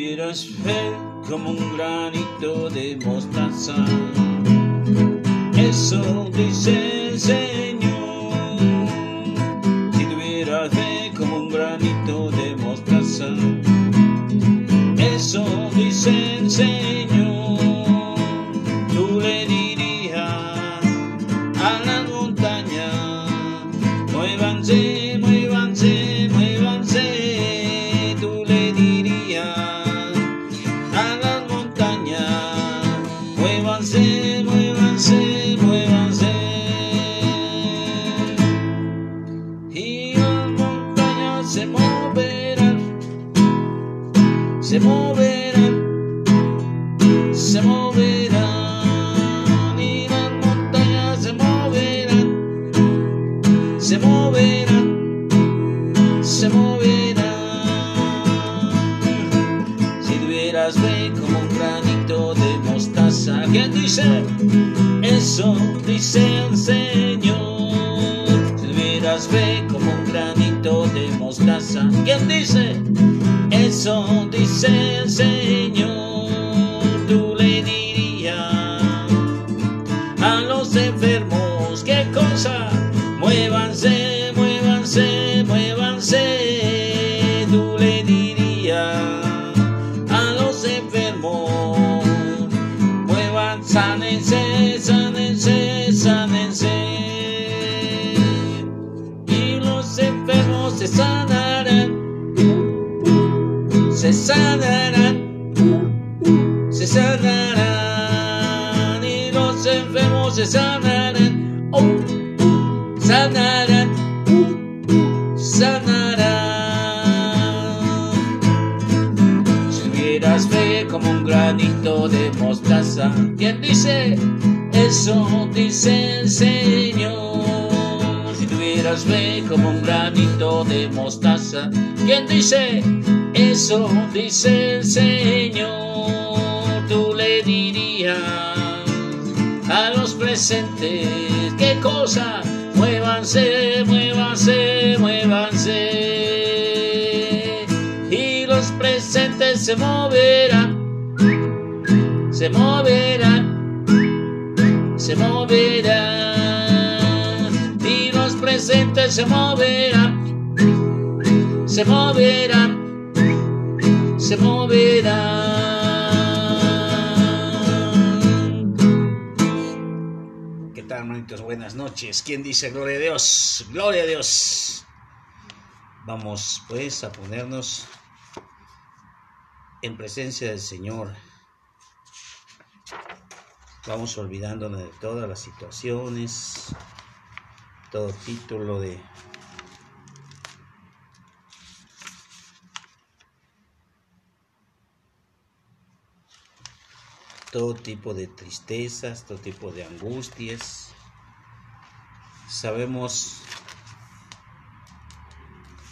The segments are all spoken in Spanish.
tuvieras fe como un granito de mostaza. Eso dice el Señor. Si tuvieras fe como un granito de mostaza. Eso dice el Señor. Se Eso dice el Señor. Tú le dirías a los presentes, ¿qué cosa? Muévanse, muévanse, muévanse. Y los presentes se moverán, se moverán, se moverán. Y los presentes se moverán, se moverán, se moverán. ¿Qué tal, hermanitos? Buenas noches. ¿Quién dice gloria a Dios? Gloria a Dios. Vamos pues a ponernos en presencia del Señor. Vamos olvidándonos de todas las situaciones, todo título de todo tipo de tristezas, todo tipo de angustias. Sabemos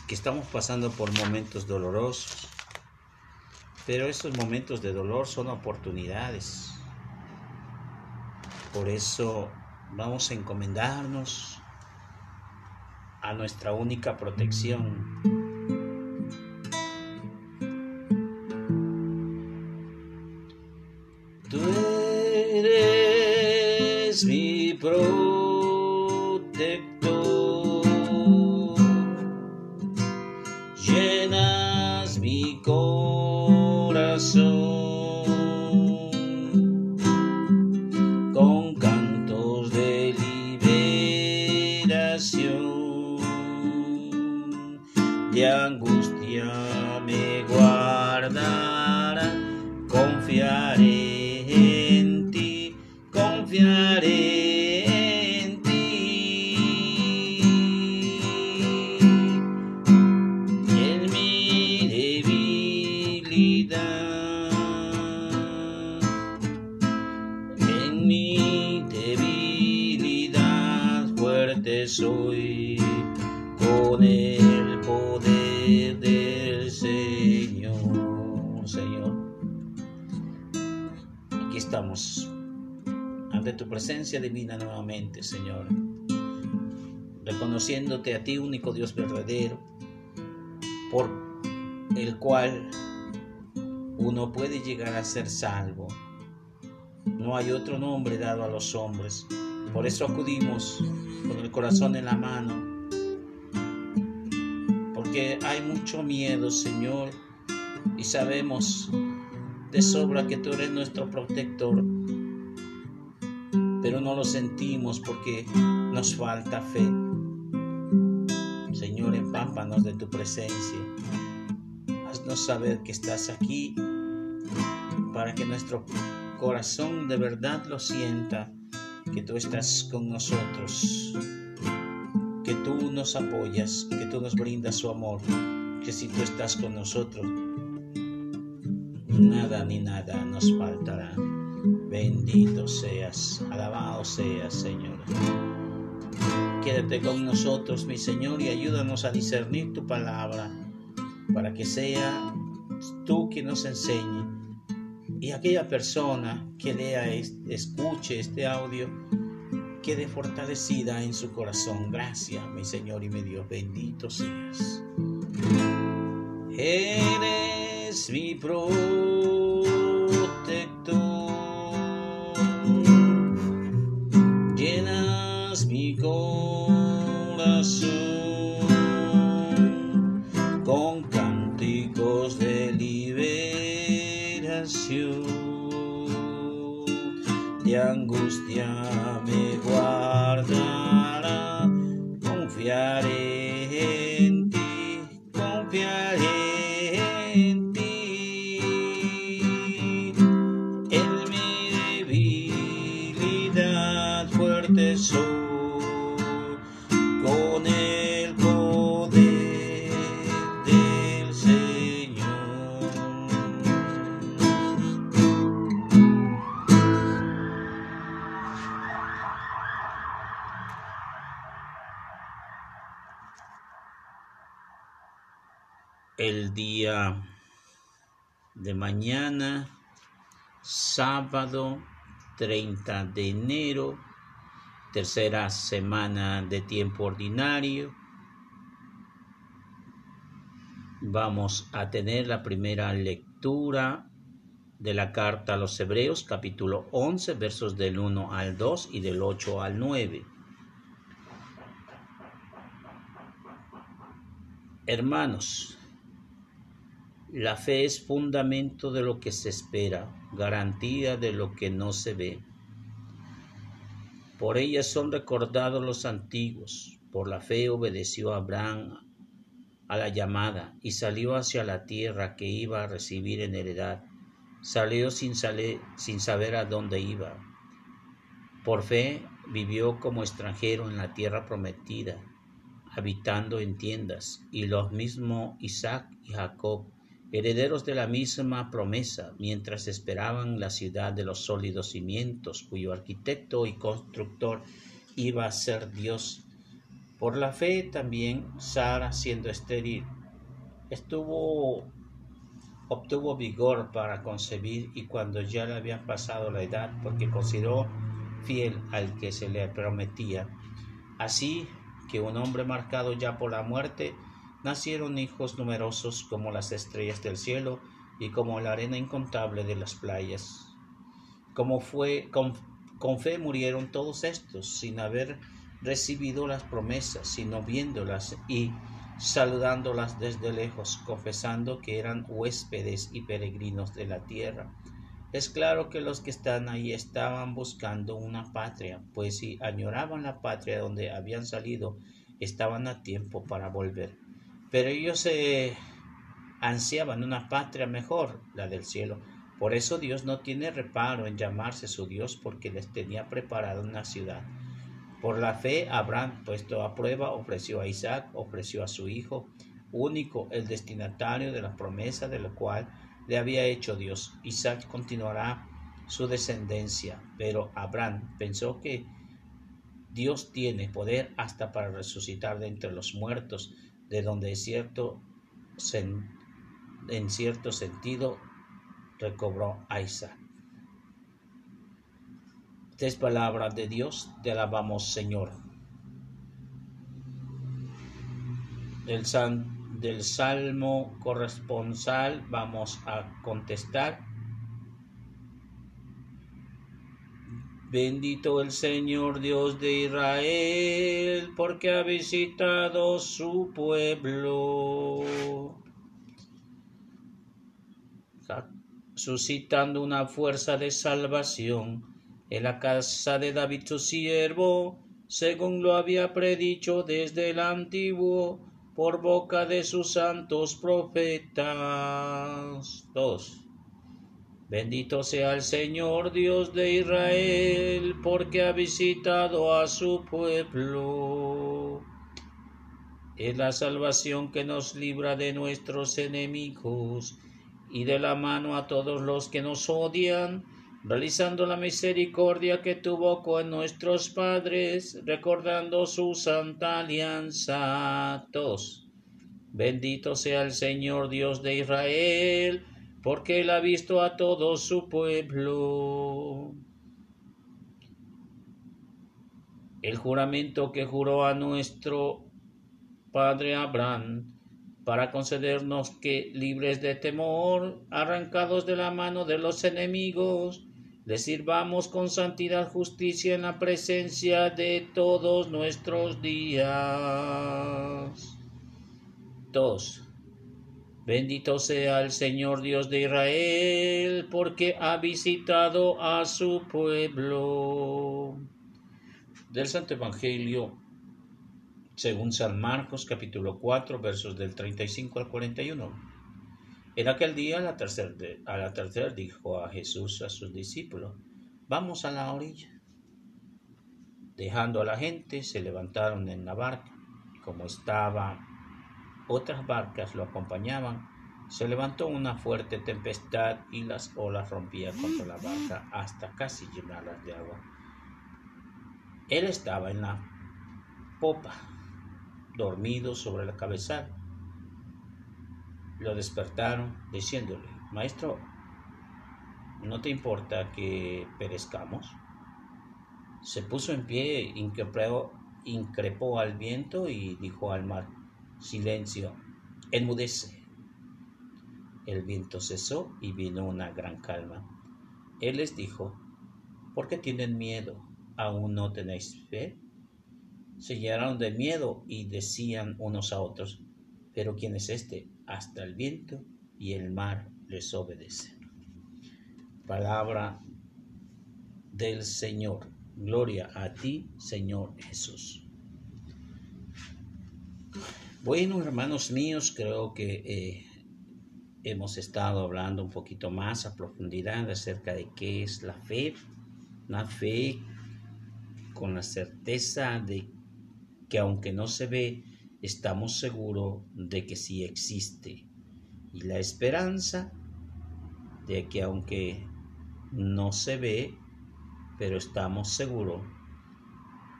que estamos pasando por momentos dolorosos, pero esos momentos de dolor son oportunidades. Por eso vamos a encomendarnos a nuestra única protección, llenas mi corazón con cantos de liberación, de angustia me guardará, confiaré presencia divina nuevamente, Señor, reconociéndote a ti, único Dios verdadero, por el cual uno puede llegar a ser salvo. No hay otro nombre dado a los hombres. Por eso acudimos con el corazón en la mano. Porque hay mucho miedo, Señor, y sabemos de sobra que tú eres nuestro protector. Pero no lo sentimos porque nos falta fe. Señor, empámpanos de tu presencia. Haznos saber que estás aquí para que nuestro corazón de verdad lo sienta, que tú estás con nosotros, que tú nos apoyas, que tú nos brindas su amor, que si tú estás con nosotros, nada ni nada nos faltará. Bendito seas, alabado seas, Señor. Quédate con nosotros, mi Señor, y ayúdanos a discernir tu palabra, para que sea tú quien nos enseñe. Y aquella persona que lea, escuche este audio, quede fortalecida en su corazón. Gracias, mi Señor y mi Dios. Bendito seas. Eres mi protector. angustia. Día de mañana, sábado 30 de enero, tercera semana de tiempo ordinario. Vamos a tener la primera lectura de la carta a los Hebreos, capítulo 11, versos del 1 al 2 y del 8 al 9. Hermanos, la fe es fundamento de lo que se espera, garantía de lo que no se ve. Por ella son recordados los antiguos. Por la fe obedeció Abraham a la llamada y salió hacia la tierra que iba a recibir en heredad. Salió sin, sin saber a dónde iba. Por fe vivió como extranjero en la tierra prometida, habitando en tiendas, y los mismos Isaac y Jacob herederos de la misma promesa, mientras esperaban la ciudad de los sólidos cimientos, cuyo arquitecto y constructor iba a ser Dios. Por la fe también Sara, siendo estéril, obtuvo vigor para concebir y cuando ya le habían pasado la edad, porque consideró fiel al que se le prometía. Así que un hombre marcado ya por la muerte nacieron hijos numerosos como las estrellas del cielo y como la arena incontable de las playas. Como fue con, con fe murieron todos estos sin haber recibido las promesas, sino viéndolas y saludándolas desde lejos, confesando que eran huéspedes y peregrinos de la tierra. Es claro que los que están ahí estaban buscando una patria, pues si añoraban la patria donde habían salido, estaban a tiempo para volver. Pero ellos se ansiaban una patria mejor, la del cielo. Por eso Dios no tiene reparo en llamarse su Dios porque les tenía preparado una ciudad. Por la fe, Abraham, puesto a prueba, ofreció a Isaac, ofreció a su hijo, único, el destinatario de la promesa de la cual le había hecho Dios. Isaac continuará su descendencia, pero Abraham pensó que Dios tiene poder hasta para resucitar de entre los muertos de donde cierto, en cierto sentido recobró a Isaac. Tres palabras de Dios, te alabamos Señor. Del, del Salmo corresponsal vamos a contestar. Bendito el Señor Dios de Israel, porque ha visitado su pueblo, suscitando una fuerza de salvación en la casa de David su siervo, según lo había predicho desde el antiguo por boca de sus santos profetas. 2. Bendito sea el Señor Dios de Israel, porque ha visitado a su pueblo. Es la salvación que nos libra de nuestros enemigos y de la mano a todos los que nos odian realizando la misericordia que tuvo con nuestros padres, recordando su santa alianza. Bendito sea el Señor Dios de Israel, porque Él ha visto a todo su pueblo. El juramento que juró a nuestro Padre Abraham, para concedernos que, libres de temor, arrancados de la mano de los enemigos, le sirvamos con santidad justicia en la presencia de todos nuestros días. 2. Bendito sea el Señor Dios de Israel, porque ha visitado a su pueblo. Del Santo Evangelio, según San Marcos capítulo 4, versos del 35 al 41. En aquel día, a la tercera dijo a Jesús a sus discípulos, vamos a la orilla. Dejando a la gente, se levantaron en la barca. Como estaba, otras barcas lo acompañaban. Se levantó una fuerte tempestad y las olas rompían contra la barca hasta casi llenarlas de agua. Él estaba en la popa, dormido sobre la cabezal lo despertaron diciéndole, Maestro, ¿no te importa que perezcamos? Se puso en pie, increpó, increpó al viento y dijo al mar, Silencio, enmudece. El viento cesó y vino una gran calma. Él les dijo, ¿por qué tienen miedo? ¿Aún no tenéis fe? Se llenaron de miedo y decían unos a otros, ¿pero quién es este? hasta el viento y el mar les obedece. Palabra del Señor. Gloria a ti, Señor Jesús. Bueno, hermanos míos, creo que eh, hemos estado hablando un poquito más a profundidad acerca de qué es la fe. La fe con la certeza de que aunque no se ve, estamos seguros de que sí existe y la esperanza de que aunque no se ve, pero estamos seguros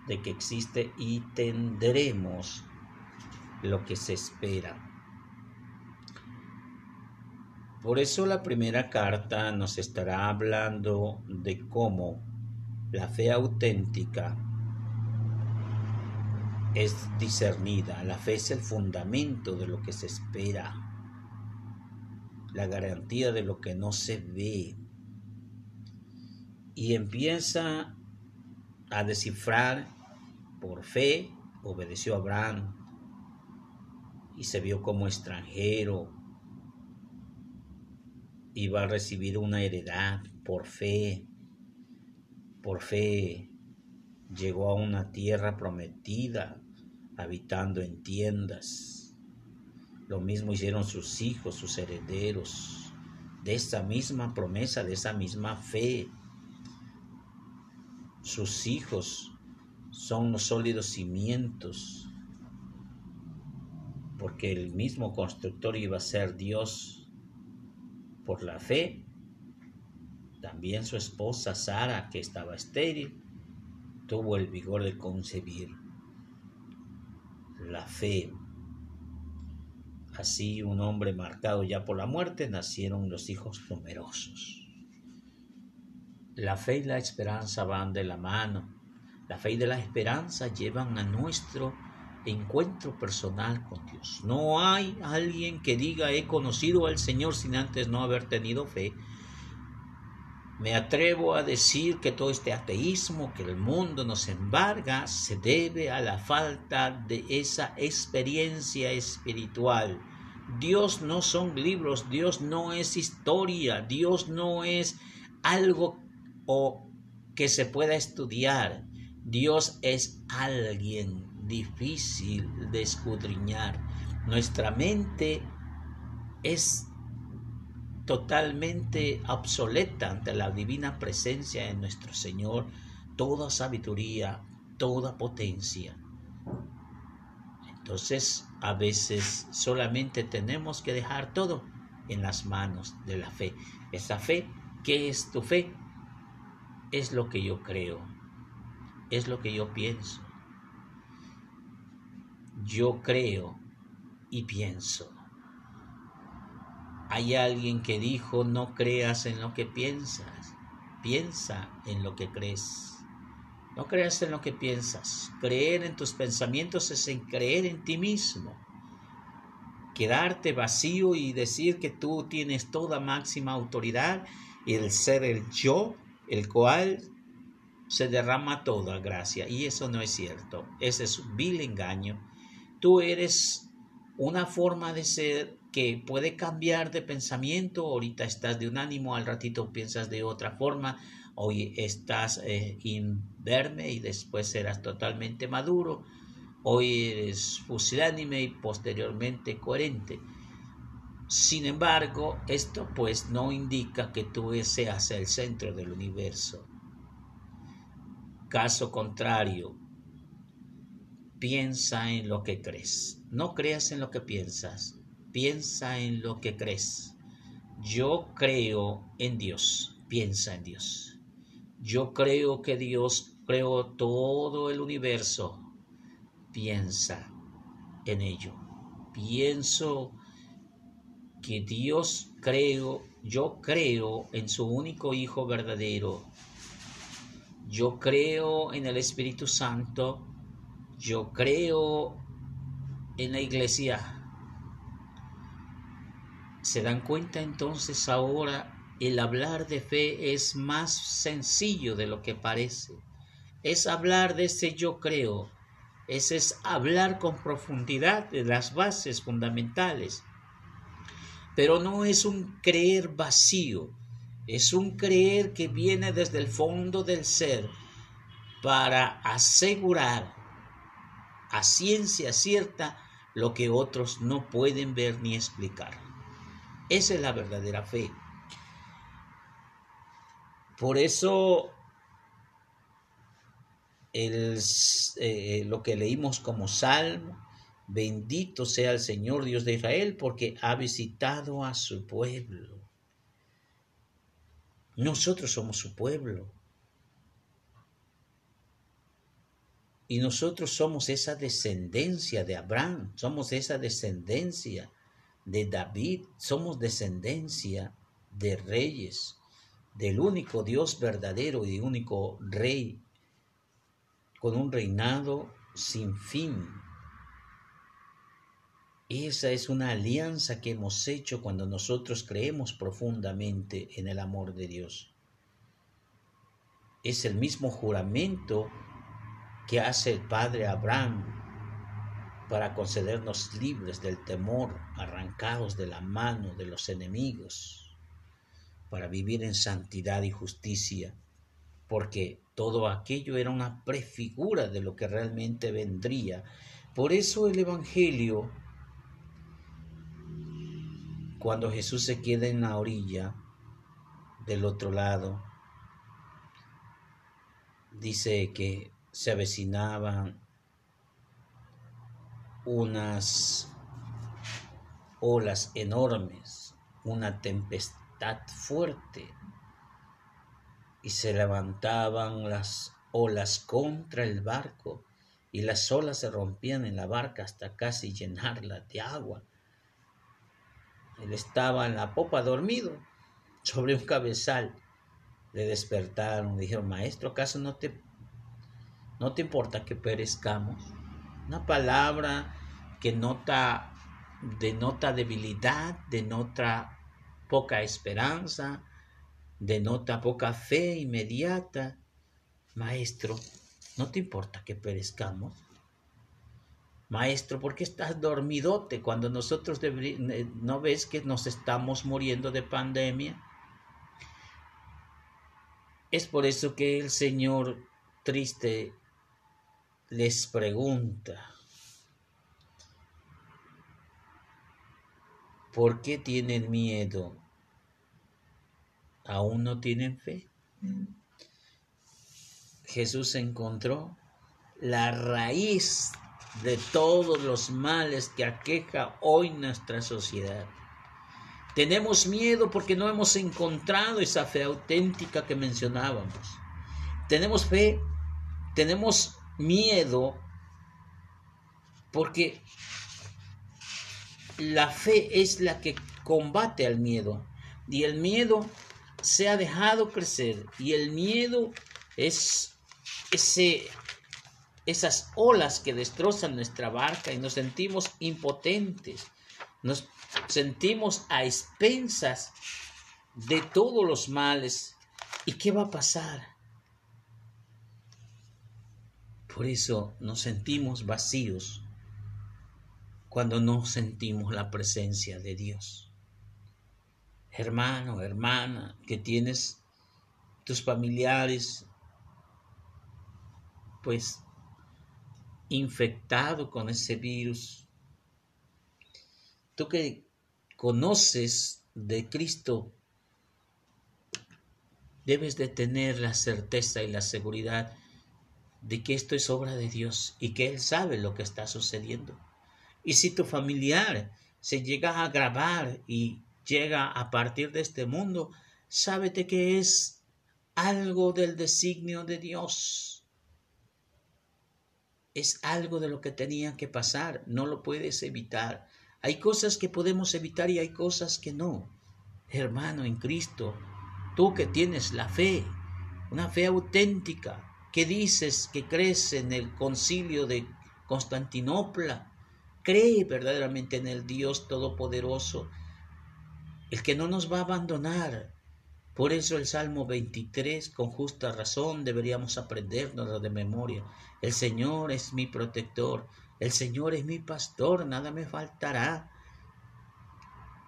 de que existe y tendremos lo que se espera. Por eso la primera carta nos estará hablando de cómo la fe auténtica es discernida. La fe es el fundamento de lo que se espera, la garantía de lo que no se ve. Y empieza a descifrar por fe, obedeció Abraham y se vio como extranjero. Iba a recibir una heredad por fe. Por fe llegó a una tierra prometida, habitando en tiendas. Lo mismo hicieron sus hijos, sus herederos, de esa misma promesa, de esa misma fe. Sus hijos son los sólidos cimientos, porque el mismo constructor iba a ser Dios por la fe. También su esposa Sara, que estaba estéril, tuvo el vigor de concebir la fe. Así un hombre marcado ya por la muerte nacieron los hijos numerosos. La fe y la esperanza van de la mano. La fe y la esperanza llevan a nuestro encuentro personal con Dios. No hay alguien que diga he conocido al Señor sin antes no haber tenido fe. Me atrevo a decir que todo este ateísmo que el mundo nos embarga se debe a la falta de esa experiencia espiritual. Dios no son libros, Dios no es historia, Dios no es algo o que se pueda estudiar. Dios es alguien difícil de escudriñar. Nuestra mente es totalmente obsoleta ante la divina presencia de nuestro Señor, toda sabiduría, toda potencia. Entonces, a veces solamente tenemos que dejar todo en las manos de la fe. Esa fe, ¿qué es tu fe? Es lo que yo creo, es lo que yo pienso. Yo creo y pienso. Hay alguien que dijo, no creas en lo que piensas, piensa en lo que crees. No creas en lo que piensas. Creer en tus pensamientos es creer en ti mismo. Quedarte vacío y decir que tú tienes toda máxima autoridad y el ser el yo, el cual se derrama toda gracia. Y eso no es cierto. Ese es un vil engaño. Tú eres una forma de ser que puede cambiar de pensamiento, ahorita estás de un ánimo, al ratito piensas de otra forma, hoy estás eh, inverme y después serás totalmente maduro, hoy eres fusilánime y posteriormente coherente. Sin embargo, esto pues no indica que tú seas el centro del universo. Caso contrario, piensa en lo que crees. No creas en lo que piensas, piensa en lo que crees. Yo creo en Dios, piensa en Dios. Yo creo que Dios creó todo el universo, piensa en ello. Pienso que Dios creo, yo creo en su único Hijo verdadero. Yo creo en el Espíritu Santo. Yo creo en la iglesia ¿Se dan cuenta entonces ahora el hablar de fe es más sencillo de lo que parece? Es hablar de ese yo creo, ese es hablar con profundidad de las bases fundamentales. Pero no es un creer vacío, es un creer que viene desde el fondo del ser para asegurar a ciencia cierta lo que otros no pueden ver ni explicar. Esa es la verdadera fe. Por eso eh, lo que leímos como salmo, bendito sea el Señor Dios de Israel porque ha visitado a su pueblo. Nosotros somos su pueblo. Y nosotros somos esa descendencia de Abraham, somos esa descendencia de David, somos descendencia de reyes, del único Dios verdadero y único rey, con un reinado sin fin. Esa es una alianza que hemos hecho cuando nosotros creemos profundamente en el amor de Dios. Es el mismo juramento que hace el Padre Abraham para concedernos libres del temor, arrancados de la mano de los enemigos, para vivir en santidad y justicia, porque todo aquello era una prefigura de lo que realmente vendría. Por eso el Evangelio, cuando Jesús se queda en la orilla del otro lado, dice que se avecinaban unas olas enormes, una tempestad fuerte, y se levantaban las olas contra el barco, y las olas se rompían en la barca hasta casi llenarla de agua. Él estaba en la popa dormido sobre un cabezal. Le despertaron, dijeron, maestro, ¿acaso no te, no te importa que perezcamos? Una palabra que nota, denota debilidad, denota poca esperanza, denota poca fe inmediata. Maestro, ¿no te importa que perezcamos? Maestro, ¿por qué estás dormidote cuando nosotros no ves que nos estamos muriendo de pandemia? Es por eso que el Señor triste les pregunta, ¿por qué tienen miedo? ¿Aún no tienen fe? Jesús encontró la raíz de todos los males que aqueja hoy nuestra sociedad. Tenemos miedo porque no hemos encontrado esa fe auténtica que mencionábamos. Tenemos fe, tenemos miedo porque la fe es la que combate al miedo y el miedo se ha dejado crecer y el miedo es ese esas olas que destrozan nuestra barca y nos sentimos impotentes, nos sentimos a expensas de todos los males. ¿Y qué va a pasar? Por eso nos sentimos vacíos cuando no sentimos la presencia de Dios. Hermano, hermana, que tienes tus familiares, pues infectado con ese virus. Tú que conoces de Cristo, debes de tener la certeza y la seguridad de que esto es obra de Dios y que Él sabe lo que está sucediendo. Y si tu familiar se llega a agravar y llega a partir de este mundo, sábete que es algo del designio de Dios es algo de lo que tenía que pasar, no lo puedes evitar. Hay cosas que podemos evitar y hay cosas que no. Hermano en Cristo, tú que tienes la fe, una fe auténtica, que dices que crees en el concilio de Constantinopla, cree verdaderamente en el Dios Todopoderoso, el que no nos va a abandonar, por eso el Salmo 23, con justa razón, deberíamos aprendernos de memoria. El Señor es mi protector, el Señor es mi pastor, nada me faltará.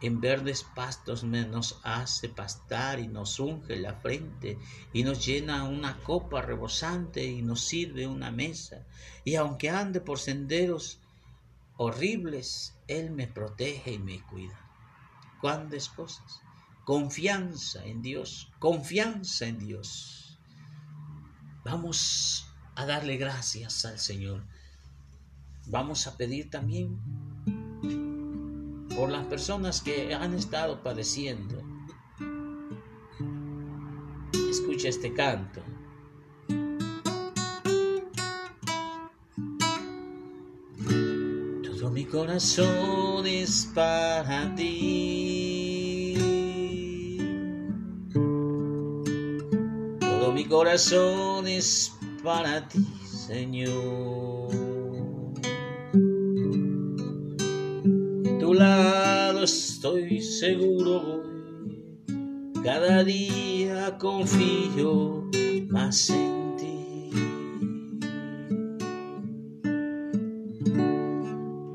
En verdes pastos nos hace pastar y nos unge la frente y nos llena una copa rebosante y nos sirve una mesa. Y aunque ande por senderos horribles, Él me protege y me cuida. ¿Cuántas cosas? Confianza en Dios, confianza en Dios. Vamos a darle gracias al Señor. Vamos a pedir también por las personas que han estado padeciendo. Escucha este canto. Todo mi corazón es para ti. mi corazón es para ti, Señor. Estoy seguro, cada día confío más en ti.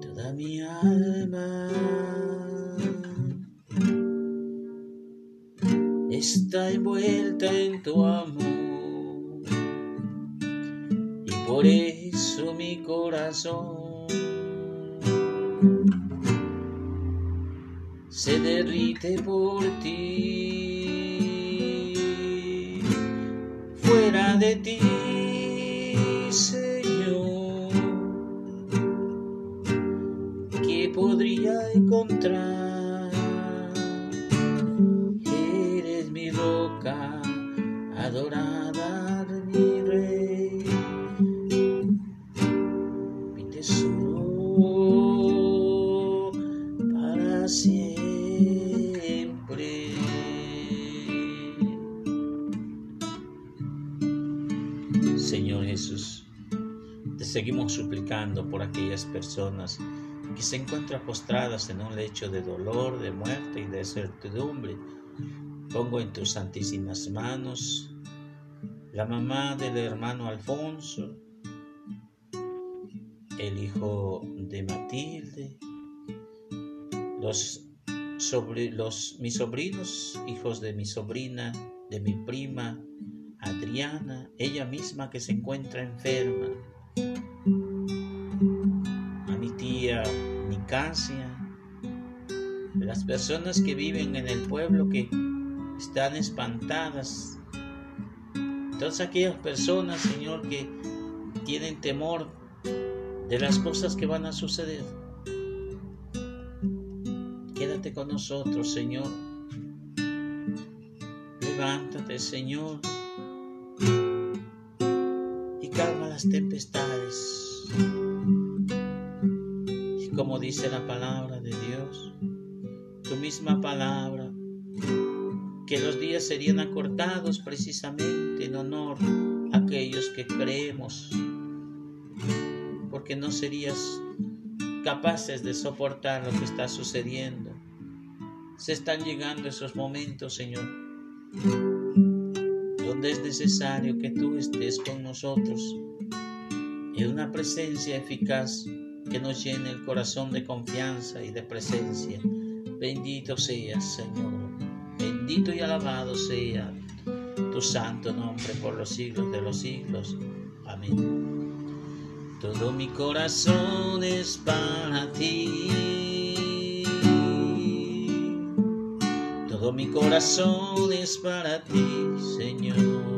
Toda mi alma está envuelta en tu amor. Por eso mi corazón se derrite suplicando por aquellas personas que se encuentran postradas en un lecho de dolor, de muerte y de certidumbre. Pongo en tus santísimas manos la mamá del hermano Alfonso, el hijo de Matilde, los, los mis sobrinos, hijos de mi sobrina, de mi prima Adriana, ella misma que se encuentra enferma, Nicasia, las personas que viven en el pueblo que están espantadas Todas aquellas personas, Señor, que tienen temor de las cosas que van a suceder. Quédate con nosotros, Señor. Levántate, Señor, y calma las tempestades. Como dice la palabra de Dios, tu misma palabra que los días serían acortados precisamente en honor a aquellos que creemos, porque no serías capaces de soportar lo que está sucediendo. Se están llegando esos momentos, Señor, donde es necesario que tú estés con nosotros en una presencia eficaz que nos llene el corazón de confianza y de presencia. Bendito seas, Señor. Bendito y alabado sea tu santo nombre por los siglos de los siglos. Amén. Todo mi corazón es para ti. Todo mi corazón es para ti, Señor.